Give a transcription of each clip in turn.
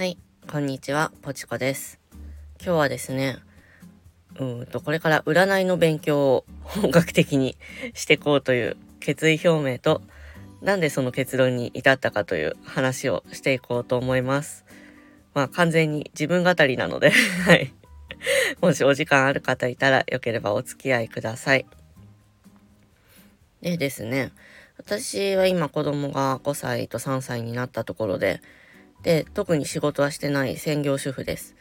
はい、こんにちは、ポチコです。今日はですね、うんと、これから占いの勉強を本格的にしていこうという決意表明と、なんでその結論に至ったかという話をしていこうと思います。まあ完全に自分語りなので はい。もしお時間ある方いたらよければお付き合いください。でですね、私は今子供が5歳と3歳になったところで、で、特に仕事はしてない専業主婦です。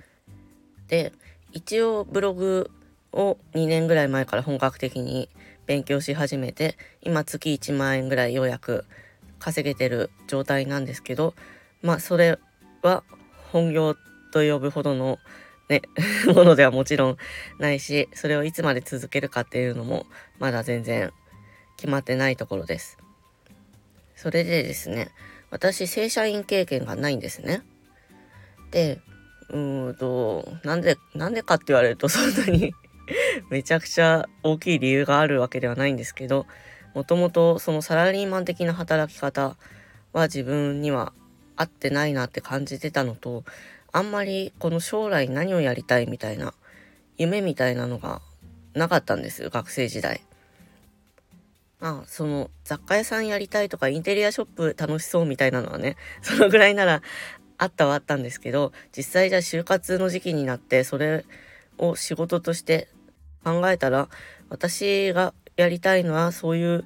で、一応ブログを2年ぐらい前から本格的に勉強し始めて、今月1万円ぐらいようやく稼げてる状態なんですけど、まあそれは本業と呼ぶほどのね、ものではもちろんないし、それをいつまで続けるかっていうのもまだ全然決まってないところです。それでですね、私、正社員経験がないんですね。で、うーんと、なんで、なんでかって言われるとそんなに めちゃくちゃ大きい理由があるわけではないんですけど、もともとそのサラリーマン的な働き方は自分には合ってないなって感じてたのと、あんまりこの将来何をやりたいみたいな夢みたいなのがなかったんです学生時代。まあ、その雑貨屋さんやりたいとかインテリアショップ楽しそうみたいなのはね、そのぐらいならあったはあったんですけど、実際じゃあ就活の時期になってそれを仕事として考えたら、私がやりたいのはそういう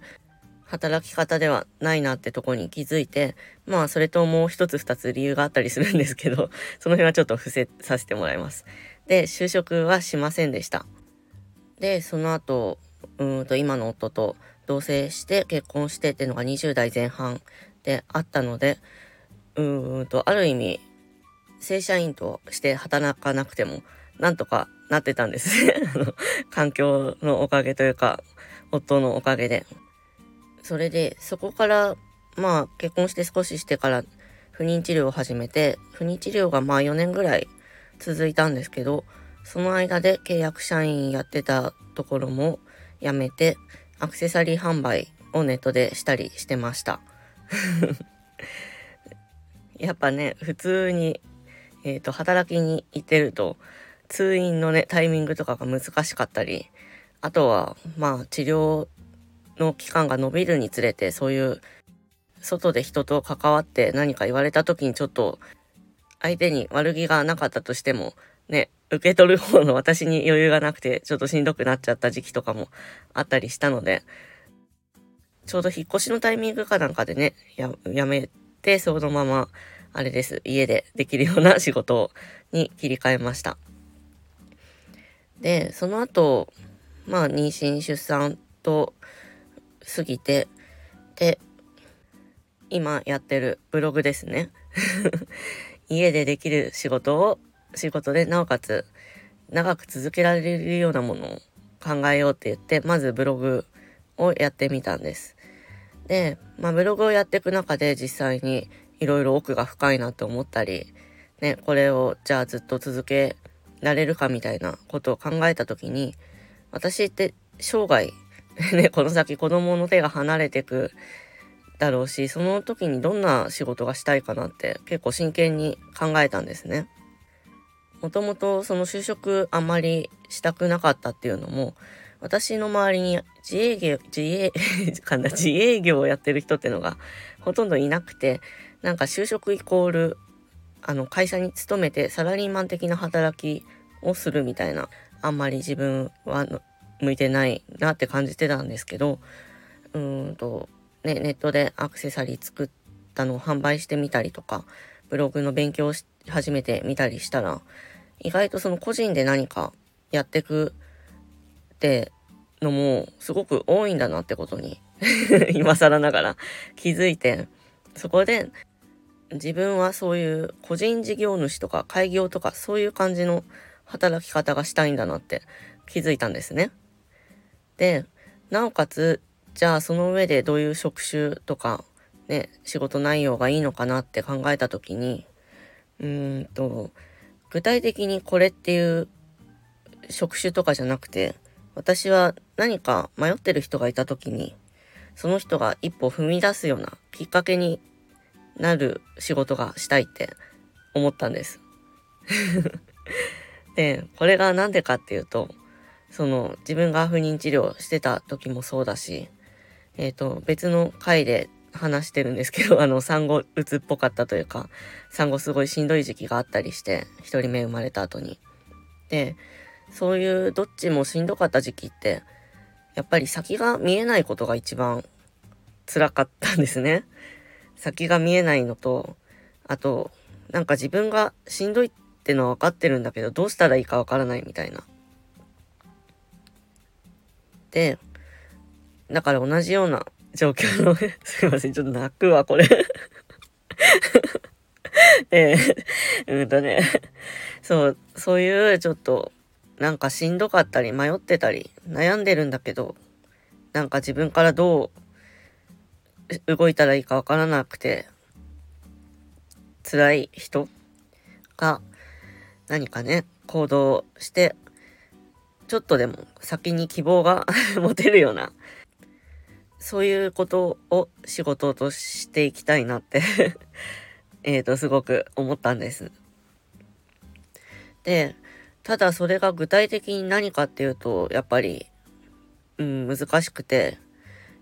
働き方ではないなってとこに気づいて、まあそれともう一つ二つ理由があったりするんですけど、その辺はちょっと伏せさせてもらいます。で、就職はしませんでした。で、その後、うんと今の夫と同棲して結婚してっていうのが20代前半であったので、うんと、ある意味、正社員として働かなくても、なんとかなってたんです ね。環境のおかげというか、夫のおかげで。それで、そこから、まあ、結婚して少ししてから不妊治療を始めて、不妊治療がまあ4年ぐらい続いたんですけど、その間で契約社員やってたところも辞めて、アクセサリー販売をネットでしたりしてました。やっぱね、普通に、えっ、ー、と、働きに行ってると、通院のね、タイミングとかが難しかったり、あとは、まあ、治療の期間が延びるにつれて、そういう、外で人と関わって何か言われた時にちょっと、相手に悪気がなかったとしても、ね、受け取る方の私に余裕がなくて、ちょっとしんどくなっちゃった時期とかもあったりしたので、ちょうど引っ越しのタイミングかなんかでね、や、やめて、そのまま、あれです、家でできるような仕事に切り替えました。で、その後、まあ、妊娠、出産と過ぎて、で、今やってるブログですね。家でできる仕事を仕事で、なおかつ長く続けられるようなものを考えようって言って、まずブログをやってみたんです。で、まあブログをやっていく中で実際にいろいろ奥が深いなと思ったり、ね、これをじゃあずっと続けられるかみたいなことを考えた時に、私って生涯、ね、この先子供の手が離れてくだろうし、その時にどんな仕事がしたいかなって結構真剣に考えたんですね。もともとその就職あんまりしたくなかったっていうのも、私の周りに自営業、自営、かな、自営業をやってる人ってのがほとんどいなくて、なんか就職イコール、あの、会社に勤めてサラリーマン的な働きをするみたいな、あんまり自分は向いてないなって感じてたんですけど、うんと、ね、ネットでアクセサリー作ったのを販売してみたりとか、ブログの勉強をし始めてみたりしたら、意外とその個人で何かやってくってのもすごく多いんだなってことに 今更ながら気づいて、そこで自分はそういう個人事業主とか開業とかそういう感じの働き方がしたいんだなって気づいたんですね。で、なおかつ、じゃあその上でどういう職種とかね、仕事内容がいいのかなって考えた時に、うーんと、具体的にこれっていう職種とかじゃなくて、私は何か迷ってる人がいた時に、その人が一歩踏み出すようなきっかけになる仕事がしたいって思ったんです。で、これがなんでかっていうと、その自分が不妊治療してた時もそうだし、えっ、ー、と、別の回で話してるんですけど、あの、産後うつっぽかったというか、産後すごいしんどい時期があったりして、一人目生まれた後に。で、そういうどっちもしんどかった時期って、やっぱり先が見えないことが一番辛かったんですね。先が見えないのと、あと、なんか自分がしんどいってのは分かってるんだけど、どうしたらいいか分からないみたいな。で、だから同じような状況の。すいません、ちょっと泣くわ、これ。えー、うんとね、そう、そういうちょっと、なんかしんどかったり、迷ってたり、悩んでるんだけど、なんか自分からどう動いたらいいかわからなくて、辛い人が何かね、行動して、ちょっとでも先に希望が 持てるような、そういうことを仕事としていきたいなって えっと、すごく思ったんです。で、ただそれが具体的に何かっていうと、やっぱり、うん、難しくて、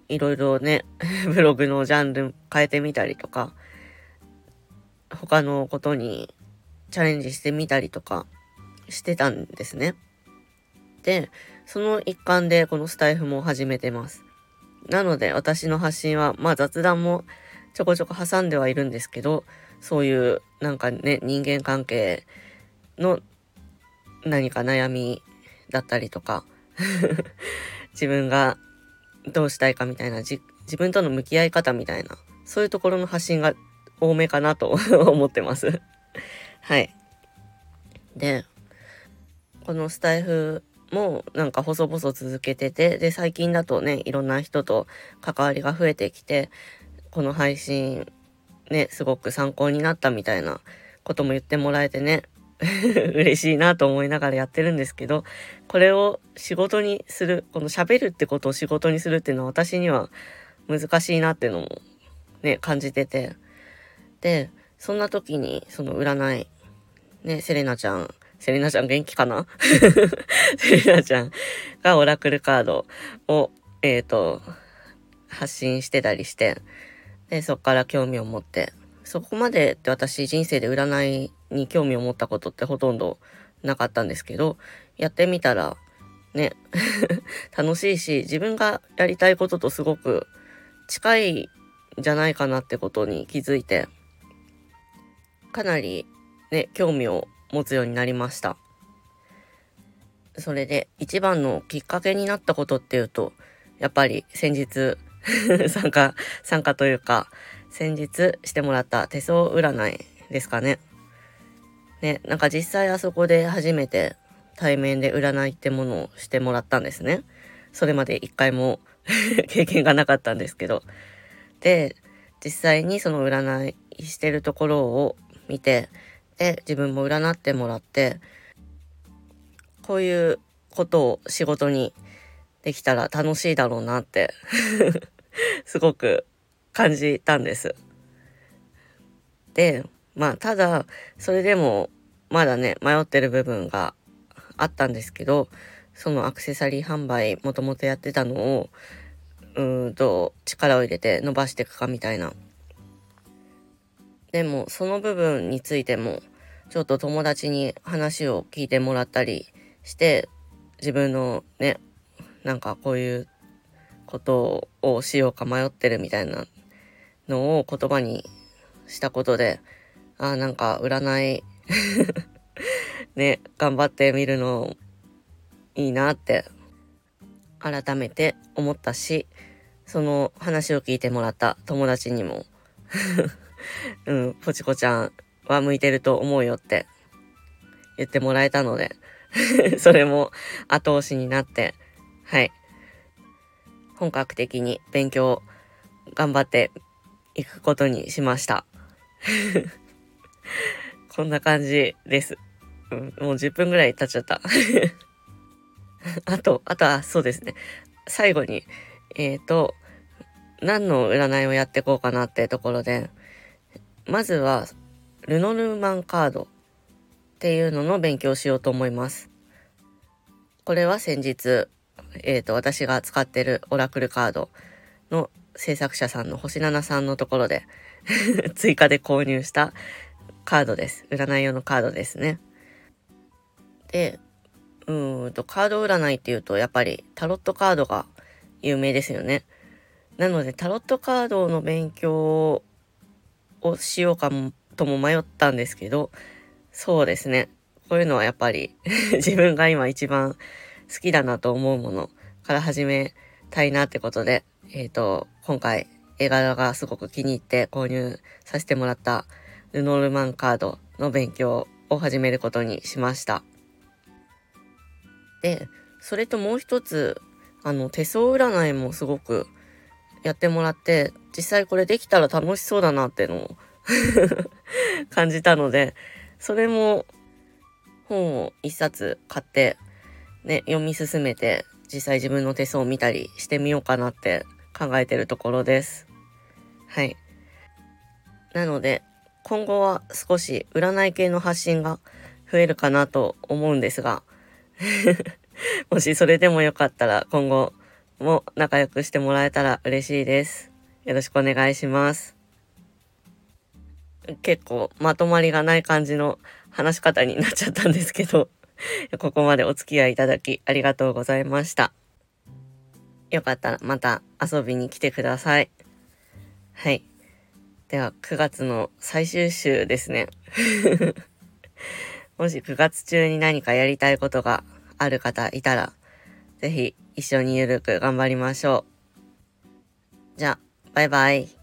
いろいろね、ブログのジャンル変えてみたりとか、他のことにチャレンジしてみたりとかしてたんですね。で、その一環でこのスタイフも始めてます。なので私の発信は、まあ雑談もちょこちょこ挟んではいるんですけど、そういうなんかね、人間関係の何か悩みだったりとか、自分がどうしたいかみたいな、自分との向き合い方みたいな、そういうところの発信が多めかなと 思ってますはい。で、このスタイフもなんか細々続けてて、で、最近だとね、いろんな人と関わりが増えてきて、この配信ね、すごく参考になったみたいなことも言ってもらえてね、嬉しいなと思いながらやってるんですけど、これを仕事にする、この喋るってことを仕事にするっていうのは私には難しいなっていうのもね、感じてて。で、そんな時に、その占い、ね、セレナちゃん、セレナちゃん元気かな？セレナちゃんがオラクルカードを、えっ、ー、と、発信してたりして、で、そっから興味を持って、そこまでって私人生で占いに興味を持ったことってほとんどなかったんですけど、やってみたら、ね、楽しいし、自分がやりたいこととすごく近いんじゃないかなってことに気づいて、かなりね、興味を持つようになりました。それで一番のきっかけになったことっていうと、やっぱり先日 参加、参加というか、先日してもらった手相占いですかね。ね、なんか実際あそこで初めて対面で占いってものをしてもらったんですね。それまで一回も 経験がなかったんですけど。で、実際にその占いしてるところを見て、で、自分も占ってもらって、こういうことを仕事にできたら楽しいだろうなって すごく感じたんです。で、まあ、ただ、それでも、まだね、迷ってる部分があったんですけど、そのアクセサリー販売、もともとやってたのを、うんと、力を入れて伸ばしていくかみたいなでもその部分についてもちょっと友達に話を聞いてもらったりして自分のねなんかこういうことをしようか迷ってるみたいなのを言葉にしたことであなんか占い ね頑張ってみるのいいなって改めて思ったしその話を聞いてもらった友達にも。うん、ポチコちゃんは向いてると思うよって言ってもらえたので それも後押しになって、はい。本格的に勉強頑張っていくことにしました。こんな感じです。うん、もう10分ぐらい経っちゃった。あと、あとはそうですね。最後に、えっ、ー、と、何の占いをやっていこうかなってところで、まずは、ルノルマンカードっていうのの勉強しようと思います。これは先日、えっ、ー、と、私が使ってるオラクルカードの制作者さんの星七さんのところで 追加で購入したカードです。占い用のカードですね。で、うんと、カード占いっていうと、やっぱりタロットカードが有名ですよね。なので、タロットカードの勉強をしようかもとも迷ったんですけど、そうですね。こういうのはやっぱり 自分が今一番好きだなと思うものから始めたいなってことで、えっ、ー、と、今回絵柄がすごく気に入って購入させてもらったルノルマンカードの勉強を始めることにしました。で、それともう一つ、あの、手相占いもすごくやってもらって、実際これできたら楽しそうだなっていうのを 感じたので、それも本を一冊買って、ね、読み進めて、実際自分の手相を見たりしてみようかなって考えてるところです。はい。なので、今後は少し占い系の発信が増えるかなと思うんですが もしそれでもよかったら今後も仲良くしてもらえたら嬉しいです。よろしくお願いします。結構まとまりがない感じの話し方になっちゃったんですけど ここまでお付き合いいただきありがとうございました。よかったらまた遊びに来てください。はい。では、9月の最終週ですね。もし9月中に何かやりたいことがある方いたら、ぜひ一緒にゆるく頑張りましょう。じゃあ、バイバイ。